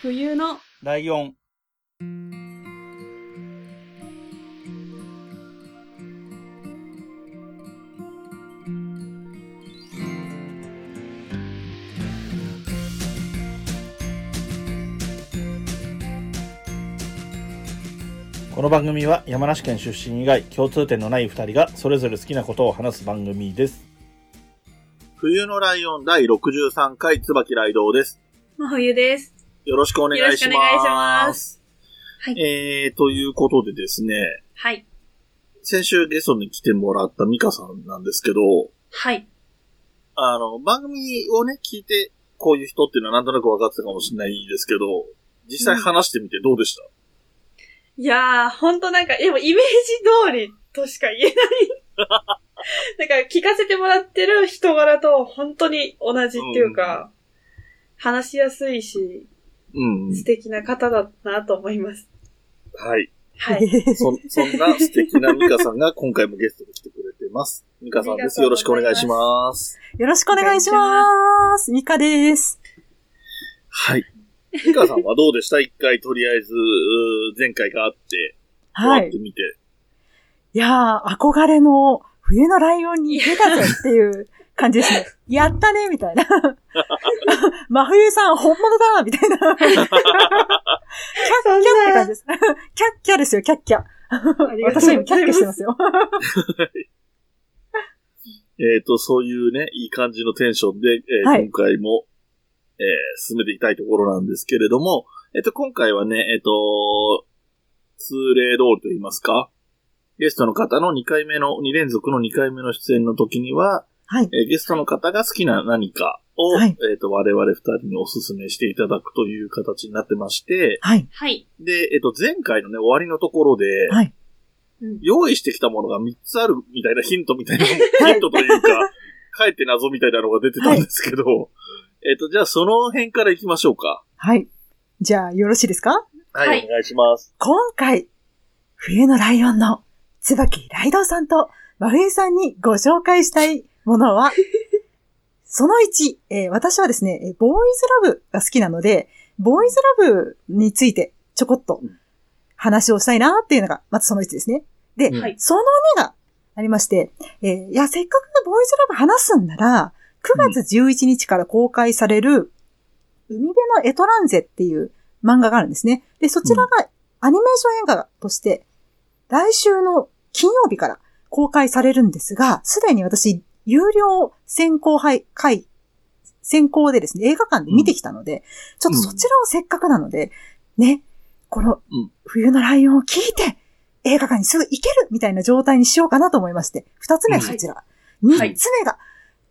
冬のライオン。この番組は山梨県出身以外共通点のない二人がそれぞれ好きなことを話す番組です。冬のライオン第63回椿ライドウです。真冬です。よろしくお願いします。よろしくお願いします。はい。えー、ということでですね、はい。先週ゲストに来てもらったミカさんなんですけど、はい。あの、番組をね、聞いて、こういう人っていうのはなんとなく分かってたかもしれないですけど、実際話してみてどうでした、いやー、ほんとなんか、でもイメージ通りとしか言えない。なんか聞かせてもらってる人柄と本当に同じっていうか、話しやすいし、うん、素敵な方だなと思います。はい。はい。そ、そんな素敵なミカさんが今回もゲストに来てくれてます。ミカさんです。よろしくお願いします。よろしくお願いします。ミカです。はい。ミカさんはどうでした？一回とりあえず、うー前回があって、はい終わって。みて。いやー、憧れの冬のライオンに出たぜっていう感じですね。やったねみたいな。真冬さん本物だみたいな。キャッキャって感じです。キャッキャですよ、キャッキャ。私今キャッ。キャしてますよ。えっ、と、そういうね、いい感じのテンションで、えーはい今回も、えー進めていきたいところなんですけれども、えっ、と、今回はね、えっ、と、通例通りと言いますか、ゲストの方の2回目の、2連続の2回目の出演の時には、はい。えーゲストの方が好きな何かを、はいえっ、と、我々2人にお勧めしていただくという形になってまして、はい。はい。で、えっ、と、前回のね、終わりのところで、はい。うん用意してきたものが3つあるみたいなヒントみたいな、ヒントというか、かえって謎みたいなのが出てたんですけど、えっと、じゃあその辺から行きましょうか。はい。じゃあ、よろしいですか？はい、はいお願いします。今回、冬のライオンの椿ライドウさんと真冬さんにご紹介したいものは、その1、えー私はですね、えーボーイズラブが好きなので、ボーイズラブについてちょこっと話をしたいなっていうのが、まずその1ですね。で、その2がありまして、えーいや、せっかくボーイズラブ話すんなら、9月11日から公開される、海辺のエトランゼっていう漫画があるんですね。で、そちらがアニメーション映画として、来週の金曜日から公開されるんですが、すでに私、有料先行配、会、先行でですね、映画館で見てきたので、ちょっとそちらをせっかくなので、ね、このうん冬のライオンを聞いて、映画館にすぐ行けるみたいな状態にしようかなと思いまして、二つ目はそちら。二、はいつ目が、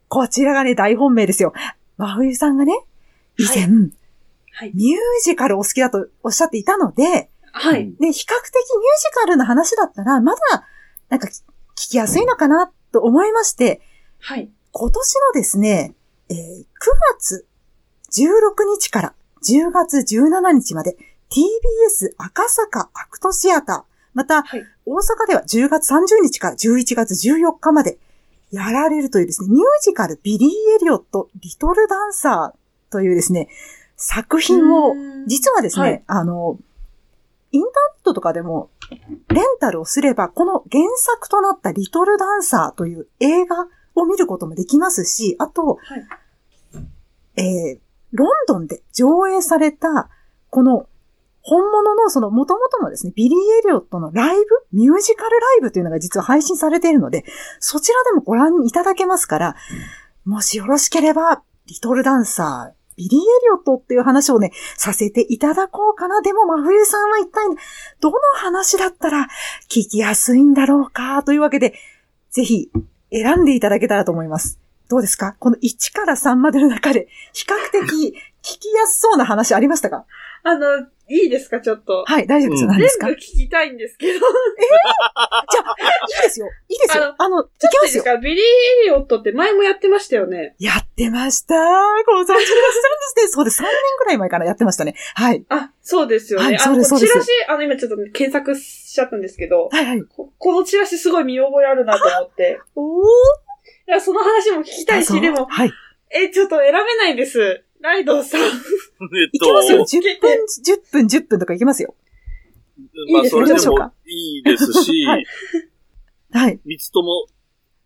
こちらがね、大本命ですよ。真冬さんがね、以前、はい。ミュージカルお好きだとおっしゃっていたので、はい。うんで、比較的ミュージカルの話だったら、まだ、なんか、聞きやすいのかなと思いまして、はい。今年のですね、えー9月16日から10月17日まで TBS 赤坂アクトシアター、またはい。大阪では10月30日から11月14日までやられるというですね、ミュージカルビリー・エリオット・リトル・ダンサーというですね、作品を、実はですね、はいあの、インターネットとかでも、レンタルをすれば、この原作となったリトルダンサーという映画を見ることもできますし、あと、はい。えー、ロンドンで上映された、この、本物のその元々のですね、ビリー・エリオットのライブ、ミュージカルライブというのが実は配信されているので、そちらでもご覧いただけますから、もしよろしければ、リトルダンサー、ビリー・エリオットっていう話をね、させていただこうかな。でも、真冬さんは一体、どの話だったら聞きやすいんだろうか、というわけで、ぜひ選んでいただけたらと思います。どうですか？この1から3までの中で、比較的聞きやすそうな話ありましたか？あの、いいですか、ちょっと。はい、大丈夫ですよ。うん何ですか？全部聞きたいんですけど。じゃあ、いいですよ。いいですよ。あの、いちょっけますよ。ビリー・エリオットって前もやってましたよね。やってました。ご存知でいらっしゃるんですね。そうです。3年ぐらい前からやってましたね。はい。あ、そうですよね。はいあの、そうですそうですチラシ、あの、今ちょっと検索しちゃったんですけど、はいはい。ここのチラシすごい見覚えあるなと思って。おー。いや、その話も聞きたいし、でも、はい。え、ちょっと選べないんです。ライドウさん。えっいきますよ。と、10分、10分、10分とかいきますよ。まあ、それでいいですねもいいですし、はいはい。三つとも、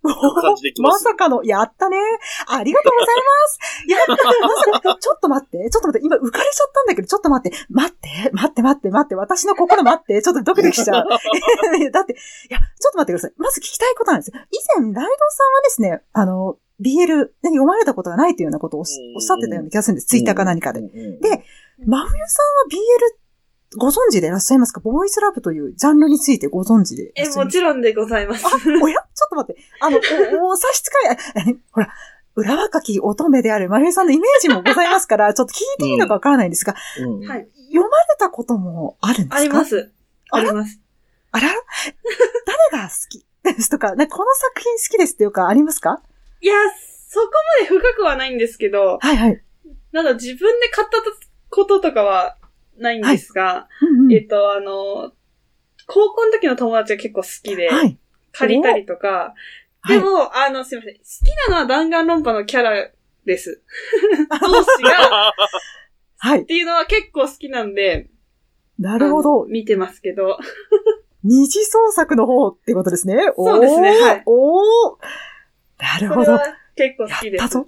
感じでいきま ますさかの、やったね。ありがとうございます。やった、まさか、ちょっと待って、ちょっと待って、今浮かれちゃったんだけど、ちょっと待って、待って、待って、待って、待って、私の心待って、ちょっとドキドキしちゃう。だって、いや、ちょっと待ってください。まず聞きたいことなんですよ。以前、ライドウさんはですね、あの、BL、ね、読まれたことがないというようなことをおっしうんおっしゃってたような気がするんです。ツイッターか何かで。うんうんうんで真冬さんは BL ご存知でいらっしゃいますか？ボーイズラブというジャンルについてご存知でいえ、らっしゃいます？かもちろんでございます。あ、おや？ちょっと待って。あの、お、お差し支え、えほら、裏若き乙女である真冬さんのイメージもございますから、ちょっと聞いていいのかわからないんですが、うんはい。読まれたこともあるんですか？ありま。す。あります。あら？誰が好き？ですとか、ね、この作品好きですっていうか、ありますか？いや、そこまで深くはないんですけど、はいはい。なんだ、自分で買ったこととかはないんですが、うんうんえっと、あの、高校の時の友達が結構好きで、はい。借りたりとか、はいでも、あの、すいません。好きなのは弾丸論破のキャラです。同士が、っ はい。ていうのは結構好きなんで、なるほど。見てますけど。二次創作の方ってことですね。そうですねはいおーなるほど。結構好きです。やったぞ。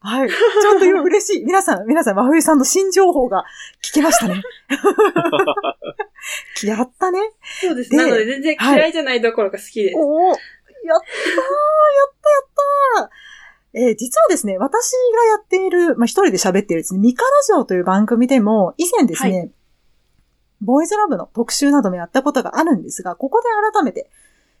はい。ちょっと今嬉しい。皆さん、皆さん、真冬さんの新情報が聞けましたね。やったね。そうです。でなので全然嫌いじゃないどころか好きです。おおやったーやったーやったーえー実はですね、私がやっている、まあ、一人で喋っているですね、ミカラジオという番組でも、以前ですね、ボーイズラブの特集などもやったことがあるんですが、ここで改めて、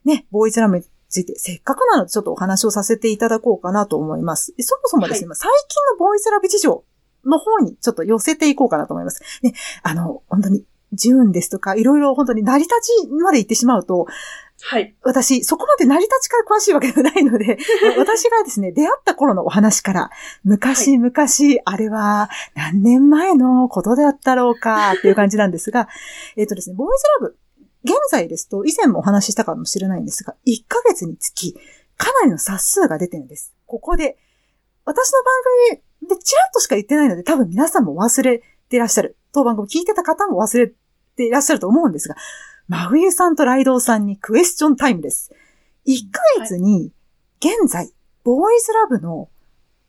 ね、ボーイズラブについて、せっかくなのでちょっとお話をさせていただこうかなと思います。でそもそもですね、はいまあ最近のボーイズラブ事情の方にちょっと寄せていこうかなと思います。ね、あの、本当に、ジューンですとか、いろいろ本当に成り立ちまで行ってしまうと、はい。私、そこまで成り立ちから詳しいわけではないので、私がですね、出会った頃のお話から、昔々、あれは何年前のことであったろうかっていう感じなんですが、えっ、とですね、ボーイズラブ、現在ですと、以前もお話ししたかもしれないんですが、1ヶ月につき、かなりの冊数が出てるんです。ここで、私の番組でチラッとしか言ってないので、多分皆さんも忘れていらっしゃる。当番組聞いてた方も忘れていらっしゃると思うんですが、真冬さんとライドウさんにクエスチョンタイムです。1ヶ月に、現在、ボーイズラブの、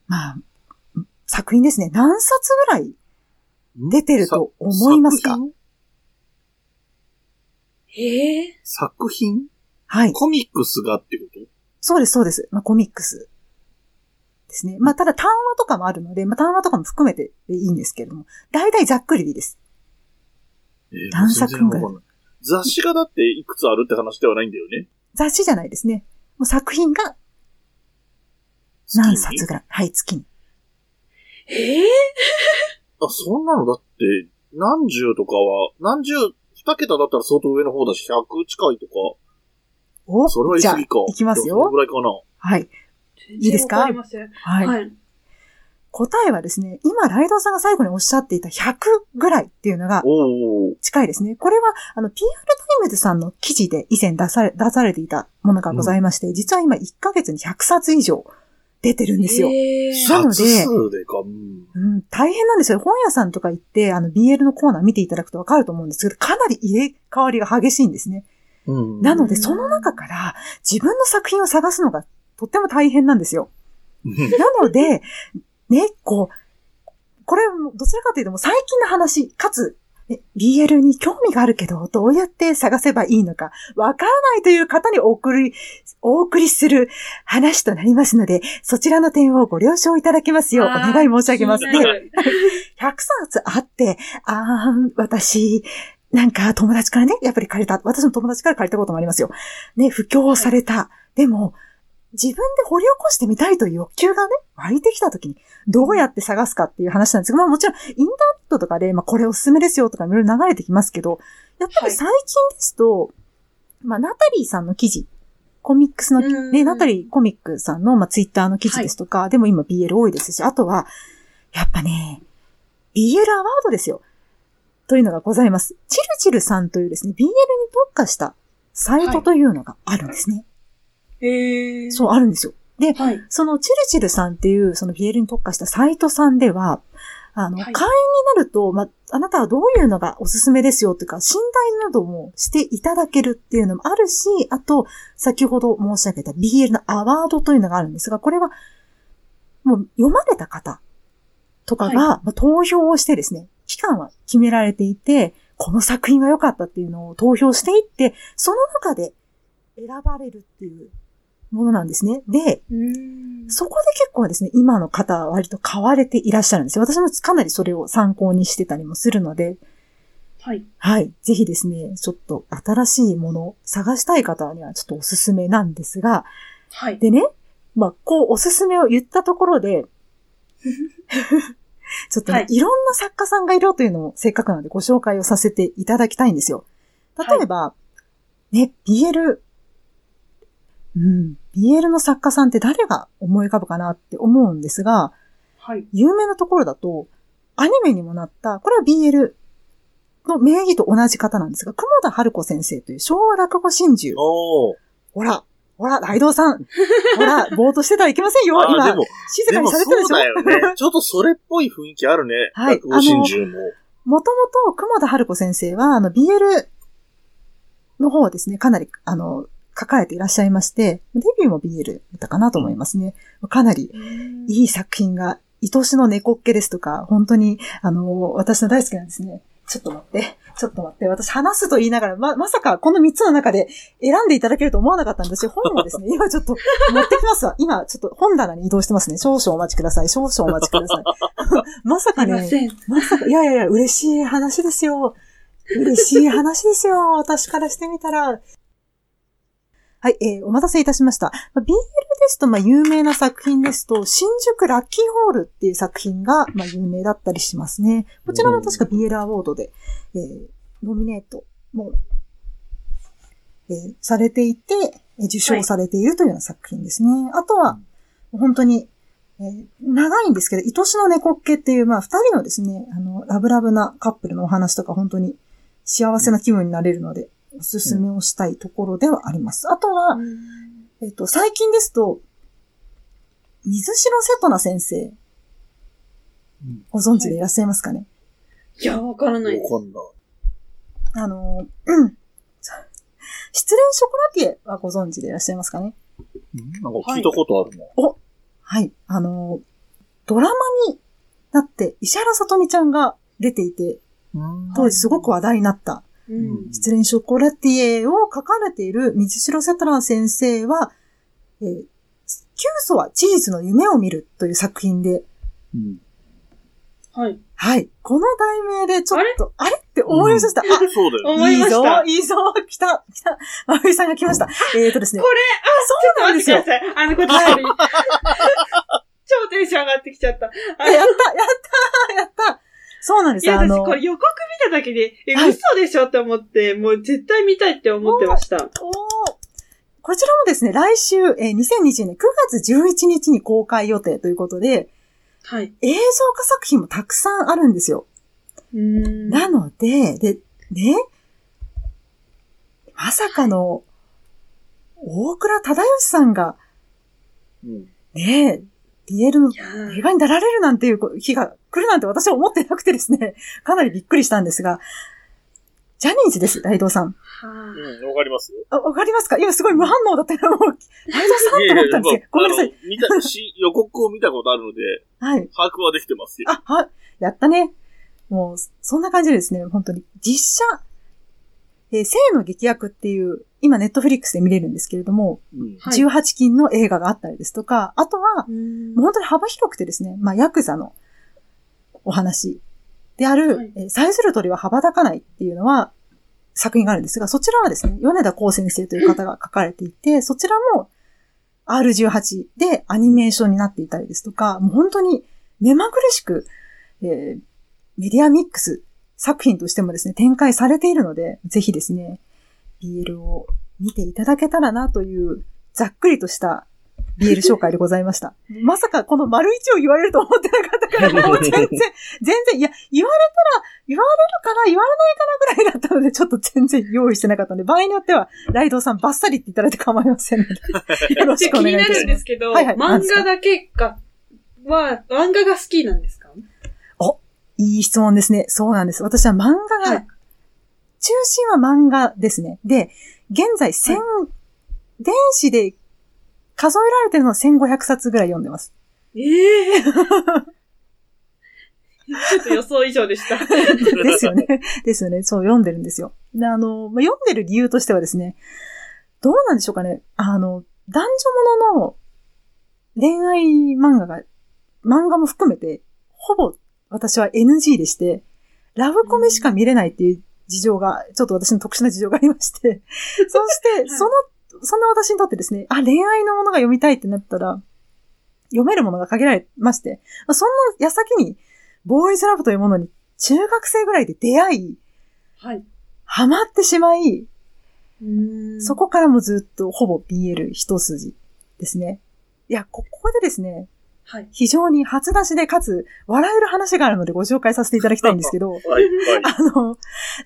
まあ、作品ですね、何冊ぐらい出てると思いますか？作品ええ作品？はい。コミックスがってこと？そうです、そうです。まあ、コミックスですね。まあ、ただ単話とかもあるので、まあ、単話とかも含めてでいいんですけれども、大体ざっくりでいいです。えー何作ぐらい？雑誌がだっていくつあるって話ではないんだよね。雑誌じゃないですね。もう作品が何冊ぐらい？はい、月に。ええあ、そんなのだって、何十とかは、何十、二桁だったら相当上の方だし、100近いとか、おそれは言い過ぎか。いきますよのぐらいかな。はい。いいですか？はい。はい。答えはですね、今、ライドウさんが最後におっしゃっていた100ぐらいっていうのが。近いですね。これは、あの、PR タイムズさんの記事で以前出され、出されていたものがございまして、実は今1ヶ月に100冊以上出てるんですよ。ええなので。うん。うん、大変なんですよ。本屋さんとか行って、あの、BL のコーナー見ていただくとわかると思うんですけど、かなり入れ替わりが激しいんですね。うん。なので、その中から自分の作品を探すのがとっても大変なんですよ。うんなので、ね、こう、これもどちらかというともう最近の話、かつ、ね BL に興味があるけど、どうやって探せばいいのか、わからないという方にお送り、お送りする話となりますので、そちらの点をご了承いただけますようお願い申し上げます。で、気になる 100冊あって、あー、私、なんか友達からね、やっぱり借りた。私の友達から借りたこともありますよ。ね、布教された。でも、自分で掘り起こしてみたいという欲求がね、湧いてきたときに、どうやって探すかっていう話なんですけど、まあもちろん、インターネットとかで、まあこれおすすめですよとかいろいろ流れてきますけど、やっぱり最近ですと、まあナタリーさんの記事、コミックスの、うんね、ナタリーコミックさんの、まあツイッターの記事ですとか、でも今 BL 多いですし、あとは、やっぱね、BL アワードですよ。というのがございます。チルチルさんというですね、BL に特化したサイトというのがあるんですね。ええそう、あるんですよ。で、はい。そのチルチルさんっていう、その BL に特化したサイトさんでは、あの、はい会員になると、まあ、あなたはどういうのがおすすめですよっていうか、診断などもしていただけるっていうのもあるし、あと、先ほど申し上げた BL のアワードというのがあるんですが、これは、もう読まれた方とかが、はまあ投票をしてですね、期間は決められていて、この作品が良かったっていうのを投票していって、その中で選ばれるっていうものなんですね。で、うんそこで結構ですね、今の方は割と買われていらっしゃるんですよ。私もかなりそれを参考にしてたりもするので、はい。はい。ぜひですね、ちょっと新しいものを探したい方にはちょっとおすすめなんですが、はい。でね、まあ、こうおすすめを言ったところで、ちょっとね、はいい、ろんな作家さんがいるというのをせっかくなのでご紹介をさせていただきたいんですよ。例えば、ね、BL、うん、BL の作家さんって誰が思い浮かぶかなって思うんですが、はい。有名なところだと、アニメにもなった、これは BL の名義と同じ方なんですが、雲田春子先生という昭和落語真珠。おー。ほら、ほら、ライドウさん。ほら、ぼーっとしてたらいけませんよ。今あで、も、静かにされてるでしょ？そうだよね。ちょっとそれっぽい雰囲気あるね。はい落語真珠も。もともと、雲田春子先生は、あの、BL の方をですね、かなり、あの、書かれていらっしゃいまして、デビューも BL だったかなと思いますね。かなりいい作品が、愛しの猫っけですとか、本当に、あの、私の大好きなんですね。ちょっと待って、ちょっと待って、私話すと言いながら、ま、まさかこの3つの中で選んでいただけると思わなかったんですよ。本をですね、今ちょっと持ってきますわ。今、ちょっと本棚に移動してますね。少々お待ちください。少々お待ちください。まさかね。まさか、いやいやいや、嬉しい話ですよ。嬉しい話ですよ。私からしてみたら。はい、えーお待たせいたしました。まあ BL ですと、まあ、有名な作品ですと、新宿ラッキーホールっていう作品が、まあ、有名だったりしますね。こちらも確か BL アワードで、えーノミネートも、えーされていて、えー受賞されているというような作品ですね。あとは、本当に、えー長いんですけど、愛しの猫っけっていう、まあ、二人のですね、あの、ラブラブなカップルのお話とか、本当に幸せな気分になれるので、おすすめをしたいところではあります。あとは、えっと、最近ですと、水城瀬戸那先生、ご存知でいらっしゃいますかね、いや、わからないです。わかんない。あの、うん。失恋ショコラティエはご存知でいらっしゃいますかね？なんか聞いたことあるな。はい。あの、ドラマになって、石原さとみちゃんが出ていて、当時すごく話題になった、うん。失恋ショコラティエを書かれている水城セトラン先生は、えー、キューソはチーズの夢を見るという作品で、うん。はい。はい。この題名でちょっと、あれ？って思いました。あ、そうだよね。思いましたいいぞ、いいぞ、来た、来た。まふいさんが来ました。えーとですね。これ、そうなんですよ。待ってください。あの、こっち。超テンション上がってきちゃった。あやった、やった、やった。そうなんですよ。いや、私これ予告見ただけで、え、はい嘘でしょって思って、もう絶対見たいって思ってました。おーこちらもですね、来週、えー2020年9月11日に公開予定ということで、はい。映像化作品もたくさんあるんですよ。うーん。なので、で、ね、まさかの、大倉忠義さんが、うん。ね、のいやー映画に出られるなんていう日が来るなんて私は思ってなくてですね、かなりびっくりしたんですが、ジャニーズです、ライドウさん。はうん、わかります？よ。あ、わかりますか？今すごい無反応だったよ。もう、ライドウさんと思ったんですよ。ごめんなさい。見た し、予告を見たことあるので、はい。把握はできてますよ。あ、はい。やったね。もう、そんな感じでですね、本当に。実写、えー、生の劇薬っていう、今ネットフリックスで見れるんですけれども、うん。はい。18禁の映画があったりですとか、あとは、もう本当に幅広くてですね、まあ、ヤクザのお話である、はい。えーさえずる鳥は羽ばたかないっていうのは、作品があるんですが、そちらはですね、米田光先生という方が書かれていて、そちらも R18 でアニメーションになっていたりですとか、もう本当に目まぐるしく、えーメディアミックス作品としてもですね、展開されているので、ぜひですね、BL を見ていただけたらなという、ざっくりとした BL 紹介でございました。まさかこの丸一を言われると思ってなかったから、もう全然、全然、いや、言われたら、言われるかな、言われないかなぐらいだったので、ちょっと全然用意してなかったので、場合によっては、ライドウさんバッサリっていただいて構いませんので、よろしくお気にな願いしま。るんですすけど、はいはい漫画だけが、は、漫画が好きなんですか？お、いい質問ですね。そうなんです。私は漫画が、はい中心は漫画ですね。で、現在千、電子で数えられてるのは1500冊ぐらい読んでます。ええ ちょっと予想以上でした。ですよね。ですよね。そう、読んでるんですよ。で、あの、まあ、読んでる理由としてはですね、どうなんでしょうかね。あの、男女ものの恋愛漫画が、漫画も含めて、ほぼ私は NG でして、ラブコメしか見れないっていう事情が、ちょっと私の特殊な事情がありまして、そして、その、そんな私にとってですね、あ、恋愛のものが読みたいってなったら、読めるものが限られまして、まあそんな矢先に、ボーイズラブというものに中学生ぐらいで出会い、はい。ハマってしまい、そこ、こからもずっとほぼ BL 一筋ですね。いや、ここでですね、はい。非常に初出しでかつ笑える話があるのでご紹介させていただきたいんですけど、はい、はい。あの、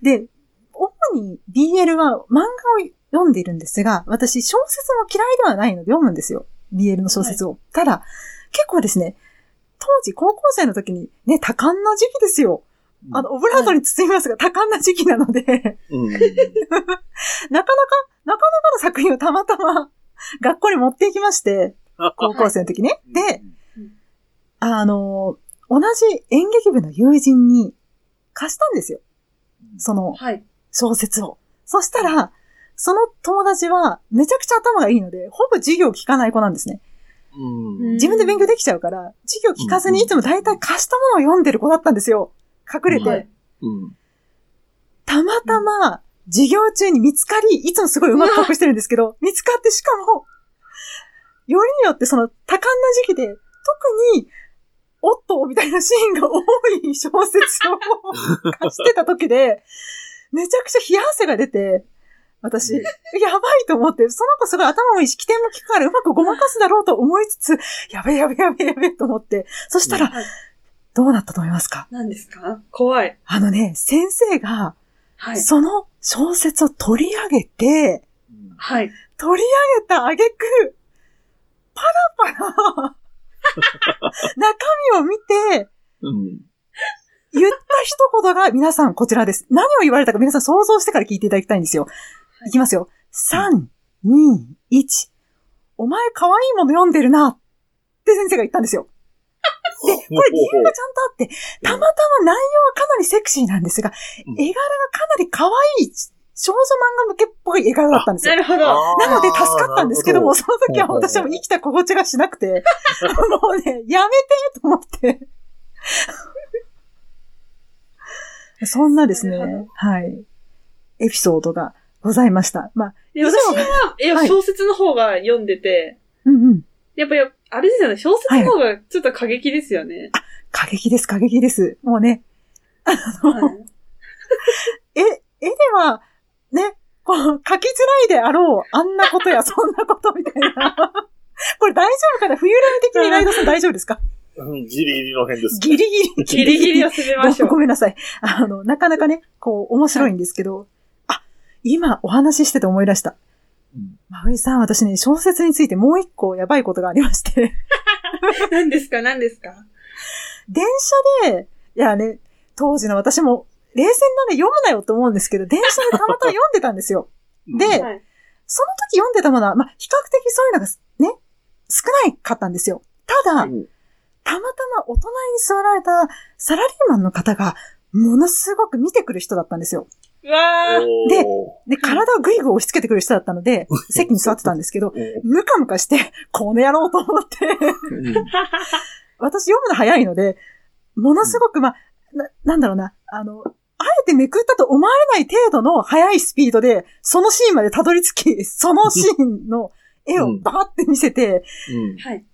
で、主に BL は漫画を読んでいるんですが、私小説も嫌いではないので読むんですよ。BL の小説を。ただ、結構ですね、当時高校生の時にね、多感な時期ですよ。あの、オブラートに包みますが、多感な時期なので、うん。なかなか、なかなかの作品をたまたま学校に持っていきまして、高校生の時ね。で、あの、同じ演劇部の友人に貸したんですよ。そのはい。小説を。そしたら、その友達はめちゃくちゃ頭がいいので、ほぼ授業聞かない子なんですね。うん。自分で勉強できちゃうから、授業聞かずにいつも大体貸したものを読んでる子だったんですよ。隠れて。はいうん。たまたま、授業中に見つかり、いつもすごいうまく隠してるんですけど、見つかってしかも、よりによってその多感な時期で、特に、おっとみたいなシーンが多い小説を貸 してた時で、めちゃくちゃ冷や汗が出て、私、やばいと思って、その子すごい頭もいいし、起点も効くからうまくごまかすだろうと思いつつ、やべえやべえやべえやべえと思って、そしたら、はいどうなったと思いますか？何ですか？怖い。あのね、先生が、はい。その小説を取り上げて、はい。取り上げた挙句、パラパラ、中身を見て、うん。言った一言が皆さんこちらです。何を言われたか皆さん想像してから聞いていただきたいんですよ。いきますよ。3、2、1。お前可愛いもの読んでるな。って先生が言ったんですよ。で、これ理由がちゃんとあって、たまたま内容はかなりセクシーなんですが、うん絵柄がかなり可愛い少女漫画向けっぽい絵柄だったんですよな。るほど。なので助かったんですけども、その時は私はもう生きた心地がしなくて、もうね、やめてと思って。そんなですねはい、エピソードがございました。まあ、で私は、いや、はい小説の方が読んでて、うんうん。やっぱり、あれですよね、小説の方がちょっと過激ですよね。過激です、過激です。もうね、はい。絵、絵では、ね、こう、書きづらいであろう、あんなことやそんなことみたいな。これ大丈夫かな？冬ラミ的にライドさん大丈夫ですか？うんギリギリの辺です。ギリギリ。ギリギリを攻めましょう。ごごめんなさい。あの、なかなかね、こう、面白いんですけど、あ、今お話ししてて思い出した。うんまふいさん、私ね、小説についてもう一個やばいことがありまして、何ですか？何ですか？電車で、いやね、当時の私も、冷静なら読むなよと思うんですけど、電車でたまたま読んでたんですよ。でうんはい。その時読んでたものは、まあ、比較的そういうのがね、少ないかったんですよ。ただ、うんたまたまお隣に座られたサラリーマンの方が、ものすごく見てくる人だったんですよ。うわー。でおで、体をぐいぐい押し付けてくる人だったので、席に座ってたんですけど、ームカムカして、この野郎と思って、うん私読むの早いので、ものすごく、まあ、な、なんだろうな、あの、あえてめくったと思われない程度の速いスピードで、そのシーンまでたどり着き、そのシーンの絵をバーって見せて、うんはい。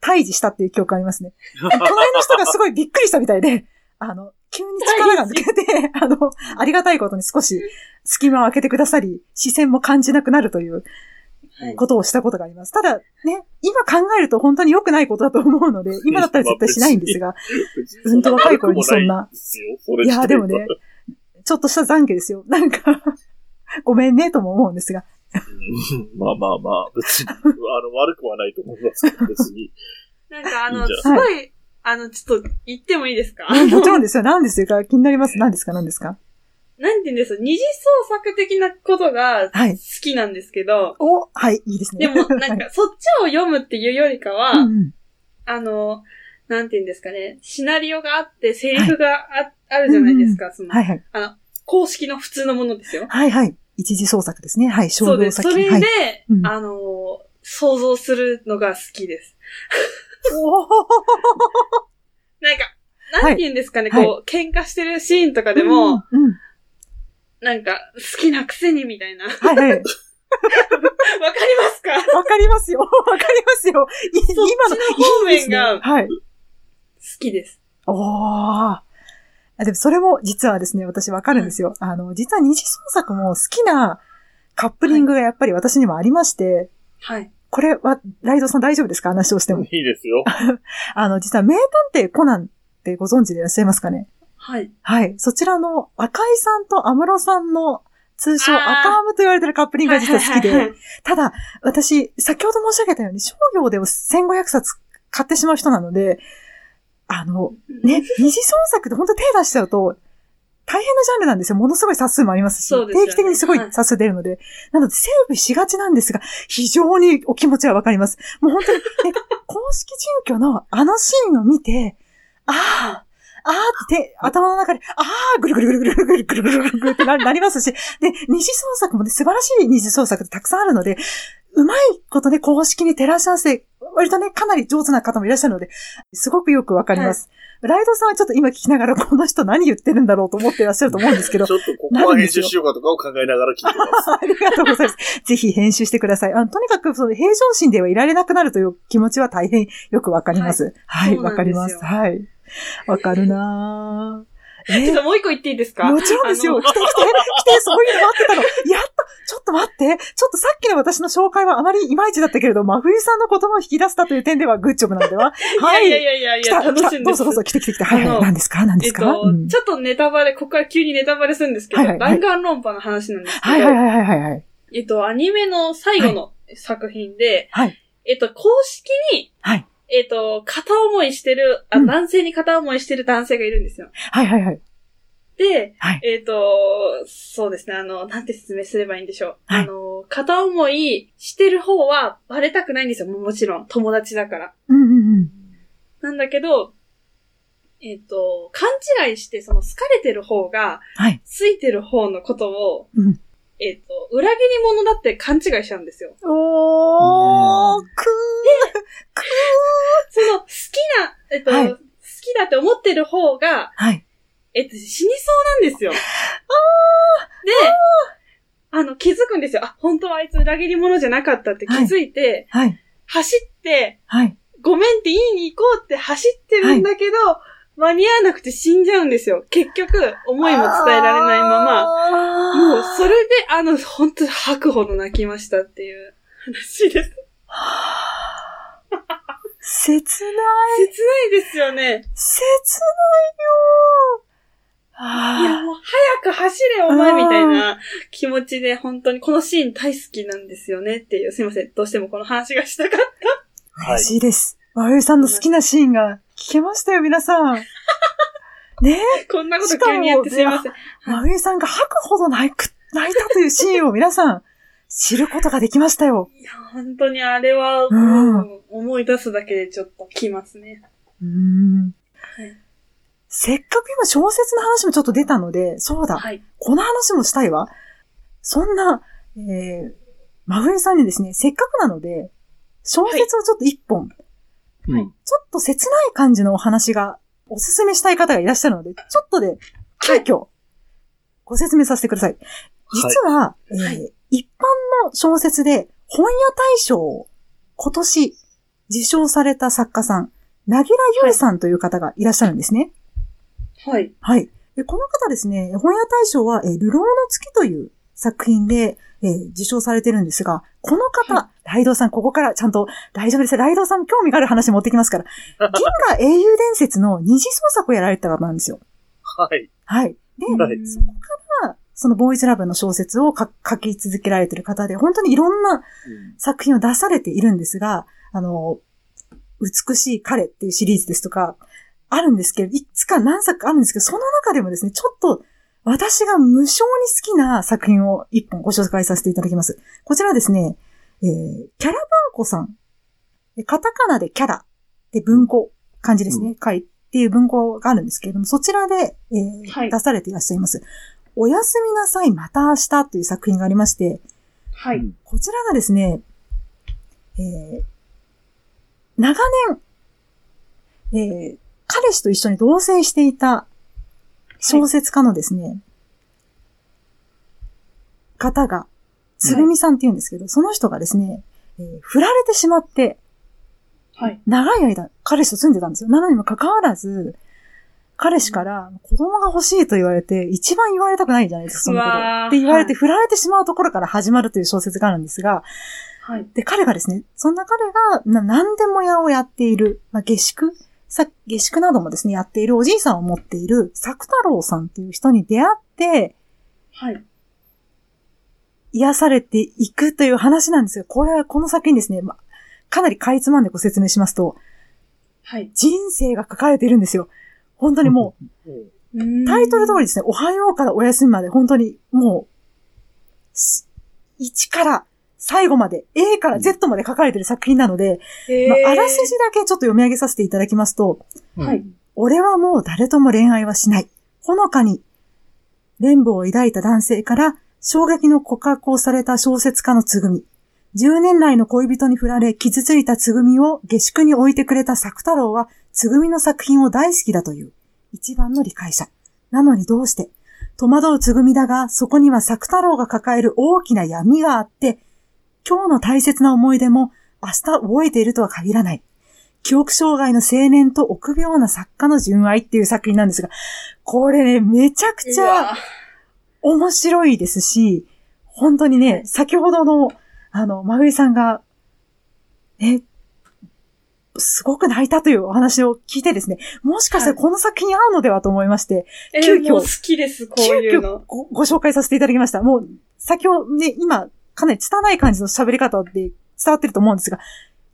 退治したっていう記憶がありますね。隣の人がすごいびっくりしたみたいで、あの、急に力が抜けて、あの、ありがたいことに少し隙間を開けてくださり、視線も感じなくなるというはい。ことをしたことがあります。ただ、ね、今考えると本当に良くないことだと思うので、今だったら絶対しないんですが、うんと若い頃にそんな。いや、でもね、ちょっとした懺悔ですよ。なんか、ごめんね、とも思うんですが。うんまあまあまあ、別に、あの、悪くはないと思いますけど、別に。なんかあの、いいすごい、あの、ちょっと言ってもいいですか？もちろんですよ。何ですか？気になります？何ですか？何ですか？なんて言うんです二次創作的なことがはい好きなんですけど、お、はい、いいですね。でもなんか そっちを読むっていうよりかは、うんうんあの、なんて言うんですかね、シナリオがあって、セリフがあ,、あるじゃないですか、その、はいはい。公式の普通のものですよ。はいはい。一次創作ですね。はい。そうです。それで、はい。うんあの、想像するのが好きです。なんか、なんて言うんですかね、はいこう、喧嘩してるシーンとかでも、うんうんなんか、好きなくせにみたいな。わかはいはい。りますか？わかりますよ。わかりますよ。今の、の方面がはい。好きです。おー。あでもそれも実はですね、私わかるんですよ。あの、実は二次創作も好きなカップリングがやっぱり私にもありまして、はい。これは、ライドさん大丈夫ですか？話をしても。いいですよ。あの、実は名探偵コナンってご存知でいらっしゃいますかね？はい。はい。そちらの赤井さんと安室さんの通称赤アムと言われてるカップリングが実は好きでただ、私、先ほど申し上げたように商業で1500冊買ってしまう人なので、あの、ね、二次創作で本当手出しちゃうと、大変なジャンルなんですよ。ものすごい冊数もありますし、すよね定期的にすごい冊数出るので、なのでセーブしがちなんですが、非常にお気持ちはわかります。もう本当に、ね、公式準拠のあのシーンを見て、ああ、あーって手頭の中で、ああ、ぐるぐるぐるぐるぐるぐるぐるぐるってななりますし、で、二次創作もね、素晴らしい二次創作ってたくさんあるので、うまいことね、公式に照らし合わせ、割とね、かなり上手な方もいらっしゃるので、すごくよくわかります。ライドさんはちょっと今聞きながら、この人何言ってるんだろうと思っていらっしゃると思うんですけど ち、ょっとここは編集しようかとかを考えながら聞いてます。ありがとうございます。ぜひ編集してください。あのとにかく、その平常心ではいられなくなるという気持ちは大変よくわかります。はい、わ、なんですよかります。はい。わかるなぁ。え ちょっともう一個言っていいですか？もちろんですよ。来て来て、来て、そういうの待ってたの。やっと、ちょっと待って。ちょっとさっきの私の紹介はあまりいまいちだったけれど、真冬さんの言葉を引き出したという点ではグッジョブなんでは？は いいやいやいやい来や。楽しいんです。どうぞどうぞ、来て来て来て。はいはい。何ですか？何でえっすか、と、うんちょっとネタバレ、ここから急にネタバレするんですけど、はいはいはい弾丸論破の話なんですけど、はいはいはいはいはいはい。えっと、アニメの最後の作品で、はい。えっと、公式に、はい。えっと、片思いしてる、あ、うん男性に片思いしてる男性がいるんですよ。はいはいはい。で、はいえっ、と、そうですね、あの、なんて説明すればいいんでしょう。はいあの、片思いしてる方はバレたくないんですよ。ももちろん、友達だから。うんうんうん。なんだけど、えっ、と、勘違いして、その好かれてる方が、はい。ついてる方のことを、うんえっ、と、裏切り者だって勘違いしちゃうんですよ。おー、くその、好きな、えっ、と、はい好きだって思ってる方が、ー。はい。えっと、死にそうなんですよ。で、あの、気づくんですよ。あ、本当はあいつ裏切り者じゃなかったって気づいて、はい。走って、はい。ごめんって言いに行こうって走ってるんだけど、間に合わなくて死んじゃうんですよ。結局、思いも伝えられないまま、まもう、それで、あの、本当吐くほど泣きましたっていう話です。切ない。切ないですよね。切ないよー。いや、あもう、早く走れ、お前みたいな気持ちで、本当に、このシーン大好きなんですよねっていう、すいません。どうしてもこの話がしたかっあ、嬉しいです。和ゆさんの好きなシーンが聞けましたよ、皆さん。ね？た。こんなこと急に言ってすいません。え、和ゆさんが吐くほど泣く、泣いたというシーンを皆さん知ることができましたよ。いや、本当にあれは、うん思い出すだけでちょっときますね。うーん。はい。せっかく今小説の話もちょっと出たので、そうだ、はい。この話もしたいわ。そんな、えー、真冬さんにですね、せっかくなので、小説をちょっと一本、うんはいちょっと切ない感じのお話がおすすめしたい方がいらっしゃるので、ちょっとで、急遽、ご説明させてください。実は、えーはい一般の小説で本屋大賞を今年受賞された作家さん、なぎらゆいさんという方がいらっしゃるんですね。はい。はい。でこの方ですね、本屋大賞は、えー流浪の月という作品で、えー受賞されてるんですが、この方、はライドウさん、ここからちゃんと大丈夫です。ライドウさんも興味がある話持ってきますから。銀河英雄伝説の二次創作をやられてた方なんですよ。はい。はい。で、はいそこから、そのボーイズラブの小説をか書き続けられてる方で、本当にいろんな作品を出されているんですが、あの、美しい彼っていうシリーズですとか、あるんですけど、いつか何作かあるんですけど、その中でもですね、ちょっと私が無性に好きな作品を一本ご紹介させていただきます。こちらはですね、えー、キャラバンコさん。でカタカナでキャラで文庫、漢字ですね。書いっていう文庫があるんですけれども、そちらで、えーはい出されていらっしゃいます。おやすみなさい、また明日という作品がありまして、はい。こちらがですね、えー長年、えー彼氏と一緒に同棲していた小説家のですね、方が、つぐみさんって言うんですけど、その人がですね、えー振られてしまって、はい。長い間彼氏と住んでたんですよ。なのにもかかわらず、彼氏から子供が欲しいと言われて、一番言われたくないじゃないですか、そのこと。って言われて、はい振られてしまうところから始まるという小説があるんですが、はい。で、彼がですね、そんな彼がな何でも屋をやっている、まあ、下宿さ下宿などもですね、やっているおじいさんを持っている作太郎さんっていう人に出会って、はい。癒されていくという話なんですが、これはこの作品ですね、まあ、かなりかいつまんでご説明しますと、はい。人生が書かれているんですよ。本当にもう、タイトル通りですね、おはようからお休みまで、本当にもう、す1から最後まで、A から Z まで書かれている作品なので、りまあ、あらすじだけちょっと読み上げさせていただきますと、はい。俺はもう誰とも恋愛はしない。ほのかに、連母を抱いた男性から衝撃の告白をされた小説家のつぐみ。10年来の恋人に振られ傷ついたつぐみを下宿に置いてくれた作太郎は、つぐみの作品を大好きだという、一番の理解者。なのにどうして戸惑うつぐみだが、そこには作太郎が抱える大きな闇があって、今日の大切な思い出も明日覚えているとは限らない。記憶障害の青年と臆病な作家の純愛っていう作品なんですが、これね、めちゃくちゃ面白いですし、本当にね、先ほどの、あの、まぐりさんが、ね、すごく泣いたというお話を聞いてですね、もしかしたらこの作品に合うのではと思いまして、え急遽もう好きです、こう急いうの。遽ごご紹介させていただきました。もう、先ほどね、今、かなり拙い感じの喋り方で伝わってると思うんですが、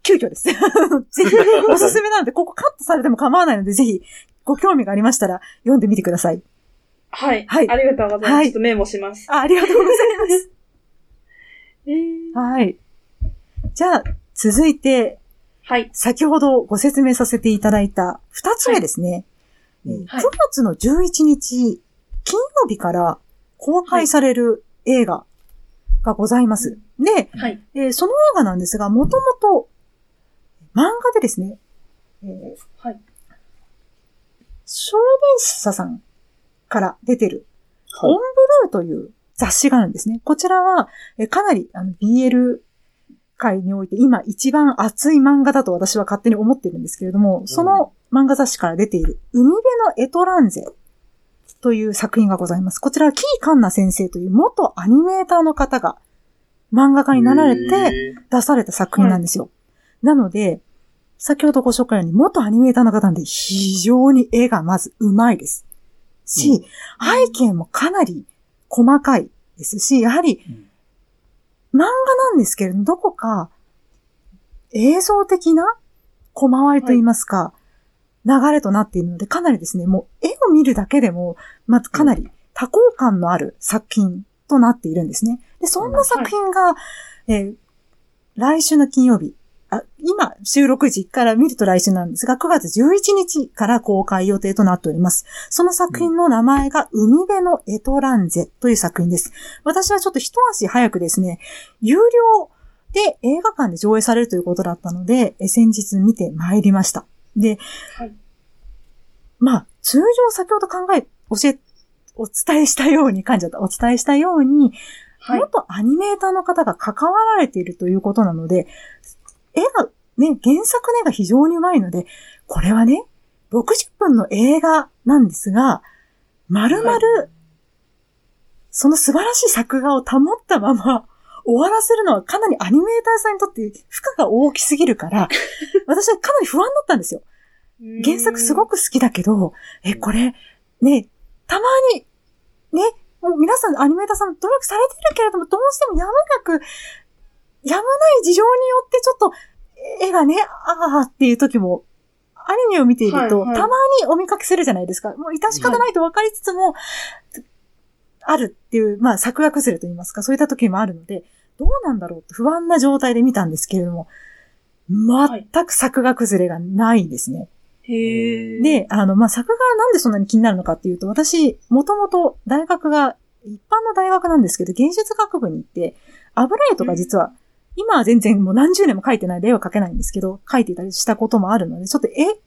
急遽です。ぜひ、おすすめなので、ここカットされても構わないので、ぜひ、ご興味がありましたら、読んでみてください。はい。はいありがとうございます。はいちょっとメモします。あありがとうございます。えーはい。じゃあ、続いて、はい。先ほどご説明させていただいた二つ目ですね。はいえーはい9月の11日、金曜日から公開される映画がございます。で、はい。えーその映画なんですが、もともと漫画でですね、えーはい。少年社さんから出てる、はいオンブルーという雑誌があるんですね。こちらは、えーかなりあの BL 界において今一番熱い漫画だと私は勝手に思ってるんですけれども、その漫画雑誌から出ている、海辺のエトランゼという作品がございます。こちらはキーカンナ先生という元アニメーターの方が漫画家になられて、へ出された作品なんですよ。なので、先ほどご紹介のように、元アニメーターの方なんで、非常に絵がまず上手いです。し、背景もかなり細かいですし、やはりうん、漫画なんですけれども、どこか映像的な小回りといいますか、流れとなっているので、かなりですね、もう絵を見るだけでも、まずかなり多幸感のある作品となっているんですね。で、そんな作品が、えー来週の金曜日、あ今、収録時から見ると来週なんですが、9月11日から公開予定となっております。その作品の名前が、海辺のエトランゼという作品です。私はちょっと一足早くですね、有料で映画館で上映されるということだったので、え先日見てまいりました。で、はいまあ、通常先ほど考え、教え、お伝えしたように、感じた。お伝えしたように、はい。元アニメーターの方が関わられているということなので、絵が、ね、原作の絵が非常に上手いので、これはね、60分の映画なんですが、丸々、はその素晴らしい作画を保ったまま、終わらせるのはかなりアニメーターさんにとって負荷が大きすぎるから、私はかなり不安だったんですよ。原作すごく。く好きだけど、え、これ、ね、たまに、ね、もう皆さんアニメーターさん努力されてるけれども、どうしてもやむなく、やむない事情によってちょっと、絵がね、ああっていう時もアニメを見ていると、はいはいたまにお見かけするじゃないですか。もう致し方ないと分かりつつも、あるっていう、まあ、作画崩れと言いますか、そういった時もあるので、どうなんだろうって不安な状態で見たんですけれども、全く作画崩れがないですね。へー。で、あの、まあ、作画がなんでそんなに気になるのかっていうと、私、もともと大学が、一般の大学なんですけど、芸術学部に行って、油絵とか実は、今は全然もう何十年も描いてないで絵は描けないんですけど、描いていたりしたこともあるので、ちょっと絵、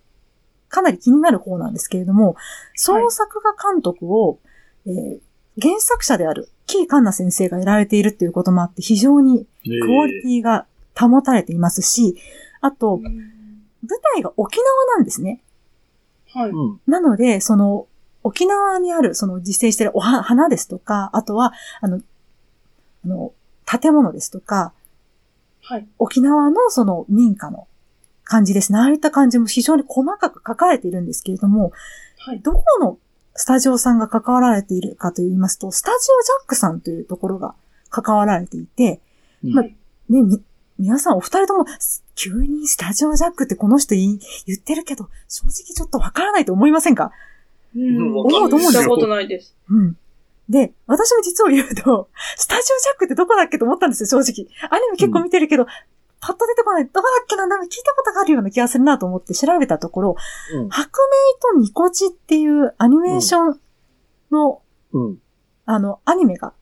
かなり気になる方なんですけれども、創作画監督を、えー原作者である、キーカンナ先生がやられているっていうこともあって、非常にクオリティが保たれていますし、あと、うん舞台が沖縄なんですね。はい。うん。なので、その、沖縄にある、その実践しているおは花ですとか、あとは、あの、あの、建物ですとか、はい。沖縄のその民家の感じですね。ああいった感じも非常に細かく書かれているんですけれども、はい。どこのスタジオさんが関わられているかと言いますと、スタジオジャックさんというところが関わられていて、まはい。ね、み、皆さんお二人とも、す急にスタジオジャックってこの人言ってるけど、正直ちょっとわからないと思いませんか？うんわかんない思うと思うんですよことないです。うん。で、私も実を言うと、スタジオジャックってどこだっけと思ったんですよ、正直。アニメ結構見てるけど、パッと出てこない。どこだっけな?なんか聞いたことがあるような気がするなと思って調べたところ、うん。白明とミコチっていうアニメーションの、うん。あの、アニメが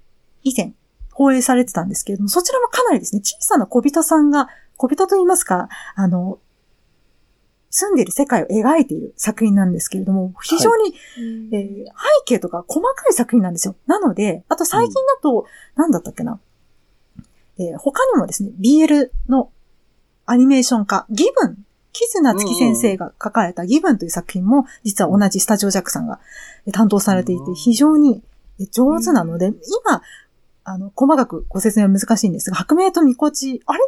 以前放映されてたんですけれども、そちらもかなりですね、小さな小人さんが、小人と言いますか、あの、住んでいる世界を描いている作品なんですけれども、非常にえー背景とか細かい作品なんですよ。なので、あと最近だと、なんだったっけな？えー他にもですね、BL のアニメーション化、ギブン、キズナツキ先生が書かれたギブンという作品も、実は同じスタジオジャックさんがえー担当されていて、うん非常にえー上手なので、今、あの、細かくご説明は難しいんですが、白明とみこち、あれ？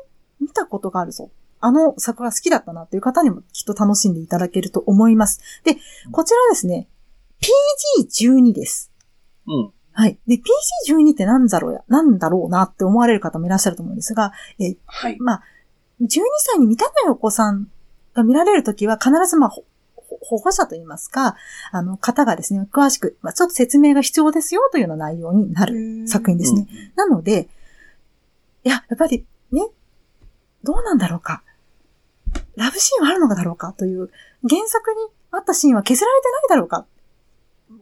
見たことがあるぞ。あの作画好きだったなっていう方にもきっと楽しんでいただけると思います。で、こちらですね、PG12 です。うん。はい。で、PG12 って何だろうや、なんだろうなって思われる方もいらっしゃると思うんですが、えはい。まあ、12歳に満たないお子さんが見られるときは必ずまあ、保護者といいますか、あの、方がですね、詳しく、まあ、ちょっと説明が必要ですよというような内容になる作品ですね。なので、いや、やっぱりね、どうなんだろうか。ラブシーンはあるのかだろうかという、原作にあったシーンは削られてないだろうか。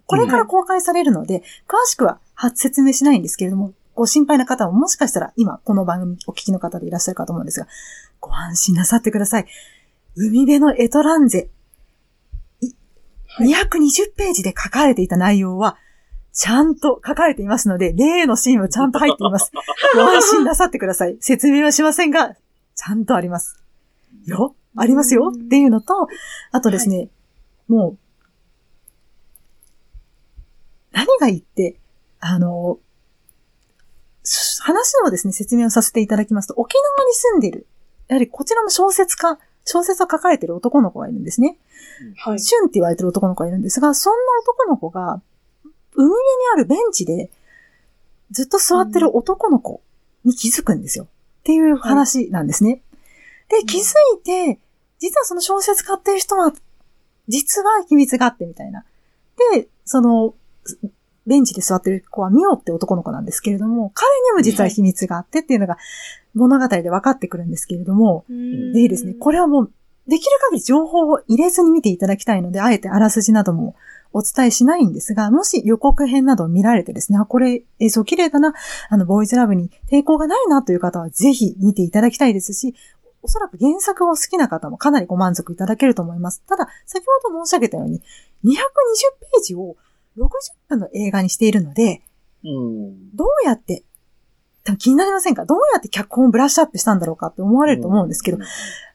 これから公開されるので、詳しくはは説明しないんですけれども、ご心配な方ももしかしたら今この番組お聞きの方でいらっしゃるかと思うんですが、ご安心なさってください。海辺のエトランゼ。いはい220ページで書かれていた内容は、ちゃんと書かれていますので、例のシーンはちゃんと入っています。ご安心なさってください。説明はしませんが、ちゃんとあります。よありますよっていうのと、あとですね、もう、何がいいって、あの、し話をですね、説明をさせていただきますと、沖縄に住んでいる、やはりこちらも小説家、小説を書かれている男の子がいるんですね。はい。シュンって言われてる男の子がいるんですが、そんな男の子が、海辺にあるベンチで、ずっと座ってる男の子に気づくんですよ。っていう話なんですね。で、気づいて、実はその小説家っていう人は、実は秘密があってみたいな。で、その、ベンチで座ってる子はミオって男の子なんですけれども、彼にも実は秘密があってっていうのが物語で分かってくるんですけれども、でですね、これはもう、できる限り情報を入れずに見ていただきたいので、あえてあらすじなどもお伝えしないんですが、もし予告編などを見られてですね、あ、これ映像綺麗だな、あの、ボーイズラブに抵抗がないなという方はぜひ見ていただきたいですし、おそらく原作を好きな方もかなりご満足いただけると思います。ただ、先ほど申し上げたように、220ページを60分の映画にしているので、うん。どうやって、多分気になりませんか？どうやって脚本をブラッシュアップしたんだろうかって思われると思うんですけど、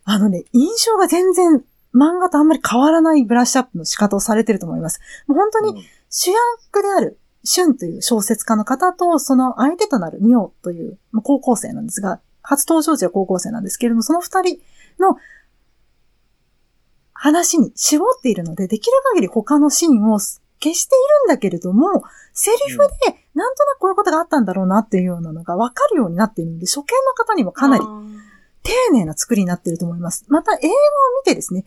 あのね、印象が全然漫画とあんまり変わらないブラッシュアップの仕方をされてると思います。もう本当に主役である、シュンという小説家の方と、その相手となるミオというまあ高校生なんですが、初登場時は高校生なんですけれども、その二人の話に絞っているので、できる限り他のシーンを消しているんだけれども、セリフでなんとなくこういうことがあったんだろうなっていうようなのが分かるようになっているので、初見の方にもかなり丁寧な作りになっていると思います。また映画を見てですね、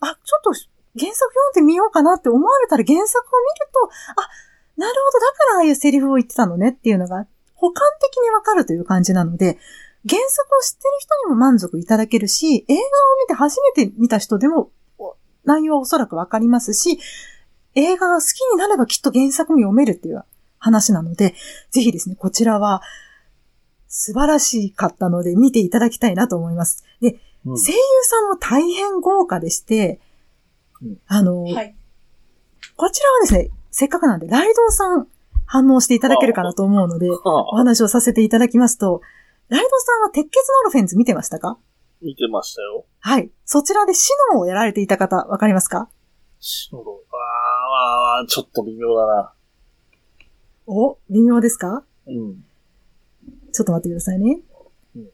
あ、ちょっと原作読んでみようかなって思われたら原作を見ると、あ、なるほど、だからああいうセリフを言ってたのねっていうのが、補完的にわかるという感じなので、原作を知ってる人にも満足いただけるし、映画を見て初めて見た人でも、お内容はおそらくわかりますし、映画が好きになればきっと原作も読めるっていう話なので、ぜひですね、こちらは素晴らしかったので見ていただきたいなと思います。で、うん声優さんも大変豪華でして、うんあの、はい。こちらはですね、せっかくなんで、ライドウさん反応していただけるかなと思うので、おあ話をさせていただきますと、ライドさんは鉄血のオルフェンズ見てましたか？見てましたよ。はい。そちらでシノをやられていた方、わかりますか？シノロあちょっと微妙だな。お、微妙ですか？うん。ちょっと待ってくださいねうん。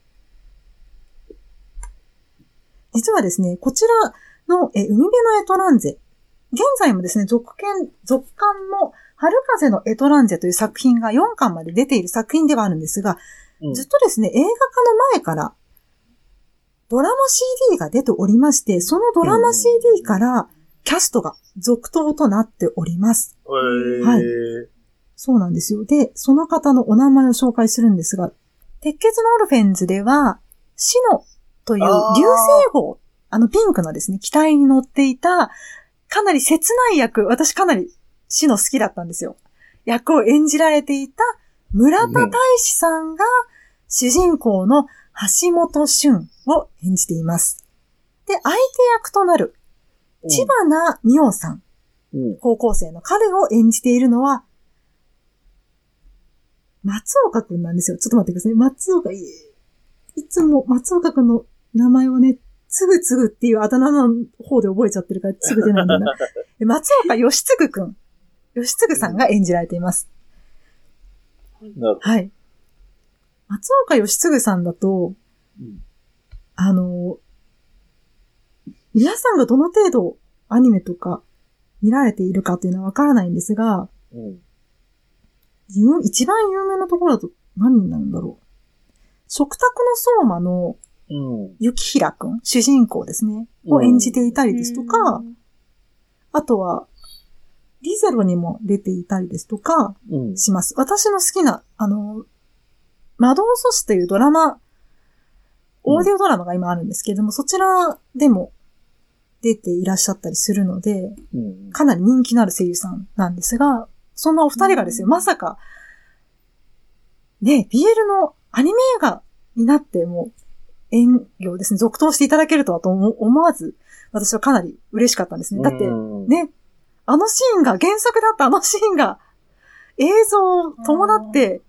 実はですね、こちらの、え、海辺のエトランゼ。現在もですね、続編、続刊の春風のエトランゼという作品が4巻まで出ている作品ではあるんですが、うんずっとですね、映画化の前から、ドラマ CD が出ておりまして、そのドラマ CD から、キャストが続投となっております。へー。はいそうなんですよ。で、その方のお名前を紹介するんですが、鉄血のオルフェンズでは、シノという流星号、あのピンクのですね、機体に乗っていた、かなり切ない役、私かなりシノ好きだったんですよ。役を演じられていた村田大志さんが、主人公の橋本俊を演じています。で、相手役となる、千葉美桜さん、うん。高校生の彼を演じているのは、松岡くんなんですよ。ちょっと待ってください。松岡、いいつも松岡くんの名前をね、つぐつぐっていうあだ名の方で覚えちゃってるから、つぐ出ないんだよな。で 松岡義嗣くん。義嗣さんが演じられています。はい。松岡義嗣さんだと、うんあの、皆さんがどの程度アニメとか見られているかというのはわからないんですが、ど。うん。有一番有名なところだと何になるんだろう。食卓の相馬のうん。雪平くん、主人公ですね、を演じていたりですとか、あとは、リゼロにも出ていたりですとかうん。します。私の好きな、あの、魔導阻止というドラマ、オーディオドラマが今あるんですけれども、そちらでも出ていらっしゃったりするので、うん。かなり人気のある声優さんなんですが、そんなお二人がですよ、うんまさか、ね、BL のアニメ映画になっても、演技をですね、続投していただけるとはと思思わず、私はかなり嬉しかったんですね。だって、うん、ね、あのシーンが、原作だったあのシーンが、映像を伴って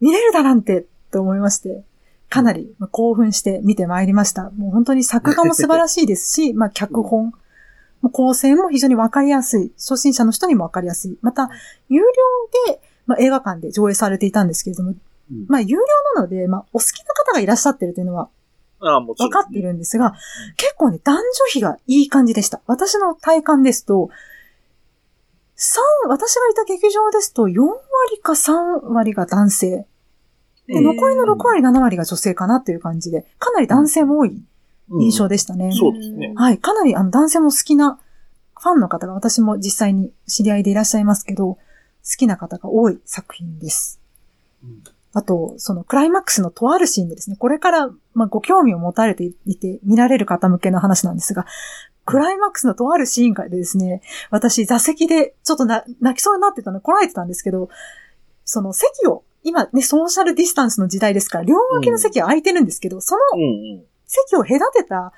見れるだなんて、と思いまして、かなりまあ興奮して見てまいりました。もう本当に作画も素晴らしいですし、まあ脚本、もう構成も非常にわかりやすい。初心者の人にもわかりやすい。また、有料で、まあ、映画館で上映されていたんですけれども、うんまあ、有料なので、まあ、お好きな方がいらっしゃってるというのは。分かっているんですが、結構ね、男女比がいい感じでした。私の体感ですと、三私がいた劇場ですと、4割か3割が男性。で、うん残りの6割、7割が女性かなという感じで、かなり男性も多い印象で。でしたね。そうですねはい、かなりあの男性も好きなファンの方が私も実際に知り合いでいらっしゃいますけど、好きな方が多い作品です。うんあと、そのクライマックスのとあるシーンでですね、これから、まあ、ご興味を持たれていて見られる方向けの話なんですが、クライマックスのとあるシーンでですね、私座席でちょっとな泣きそうになってたの、こらえてたんですけど、その席を、今ね、ソーシャルディスタンスの時代ですから、両脇の席が空いてるんですけど、そのうんうん。席を隔てた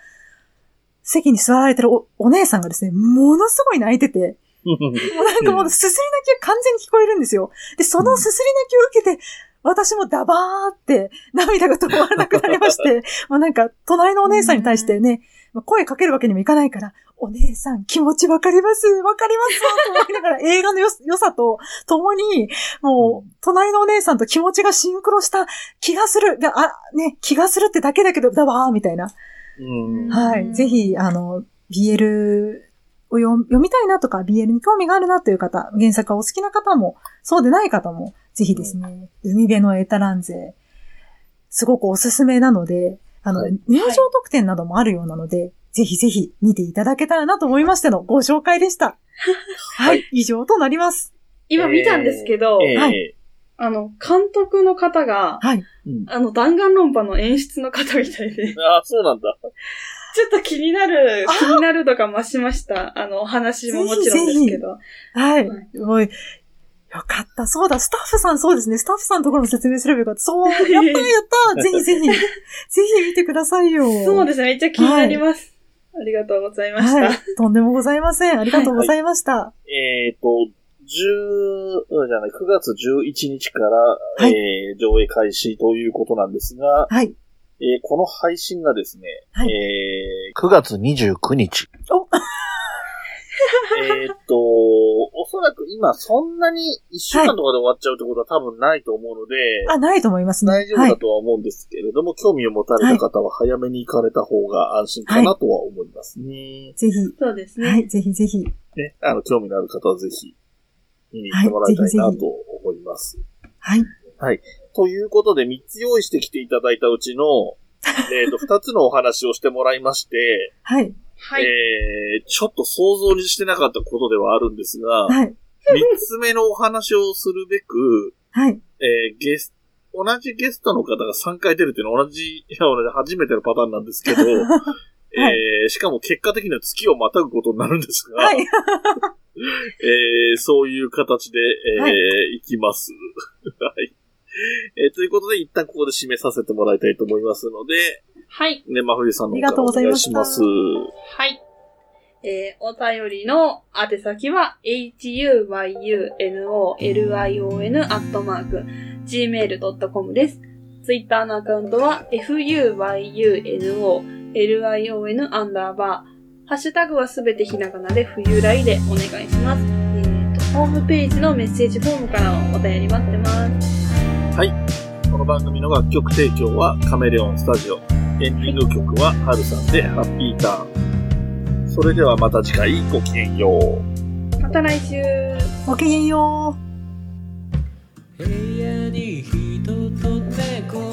席に座られてるおお姉さんがですね、ものすごい泣いてて、もうなんかもうすすり泣きが完全に聞こえるんですよ。で、そのすすり泣きを受けて、私もダバーって涙が止まらなくなりまして、もうなんか隣のお姉さんに対してね、まあ声かけるわけにもいかないから、お姉さん気持ちわかります？わかりますと思いながら 映画のよ良さと共に、もう隣のお姉さんと気持ちがシンクロした気がする。で、あ、ね、気がするってだけだけど、ダバーみたいな。うん。はい。ぜひ、あの、BL を読読みたいなとか、BL に興味があるなという方、原作がお好きな方も、そうでない方も、ぜひですね、海辺のエタランゼ、すごくおすすめなので、あの、はい入場特典などもあるようなので、ぜひぜひ見ていただけたらなと思いましてのご紹介でした。はい、以上となります。今見たんですけど、ええはいあの、監督の方が、はい。うんあの、弾丸論破の演出の方みたいで、ち ょああ、そうなんだ。っと気になる、気になる度が増しました。あの、お話ももちろんですけど。はい。はいもうよかった。そうだ、スタッフさんそうですね。スタッフさんのところも説明すればよかった。そう、やったやったぜひぜひ、ぜひ見てくださいよ。そうですね、めっちゃ気になります。ありがとうございました。はい。とんでもございません。ありがとうございました。えっ、と、10、うんじゃない、9月11日から、いえー上映開始ということなんですが、はい。えーこの配信がですね、はいえー9月29日。おえっと、おそらく今そんなに1週間とかで終わっちゃうってことは多分ないと思うので、あ、ないと思いますね。大丈夫だとは思うんですけれども、興味を持たれた方は早めに行かれた方が安心かなとは思いますね。ぜひ、そうですね。はい、ぜひぜひ。ね、あの、興味のある方はぜひ、見に行ってもらいたいなと思います。はい。ということで、3つ用意してきていただいたうちの、えっと、2つのお話をしてもらいまして、はい。はい。えー、ちょっと想像にしてなかったことではあるんですが、3はい。つ目のお話をするべく、はい。えー、ゲス同じゲストの方が3回出るっていうのは同じ、いや、初めてのパターンなんですけど、えー、しかも結果的には月をまたぐことになるんですが、はい。えー、そういう形で、えーはいい、きます。はい。えーということで、一旦ここで締めさせてもらいたいと思いますので、はい。ね、真冬さんのありがとうございましたお願いします。はい。えー、お便りの宛先は、huyunolion.gmail.com です。ツイッターのアカウントは、fuyunolion アンダーバー。ハッシュタグはすべてひらがなで冬来でお願いします。えーと、ホームページのメッセージフォームからお便り待ってます。この番組の楽曲提供はカメレオンスタジオ。エンディング曲はハルさんでハッピーターン。それではまた次回ごきげんよう。また来週。ごきげんよう。部屋に人と猫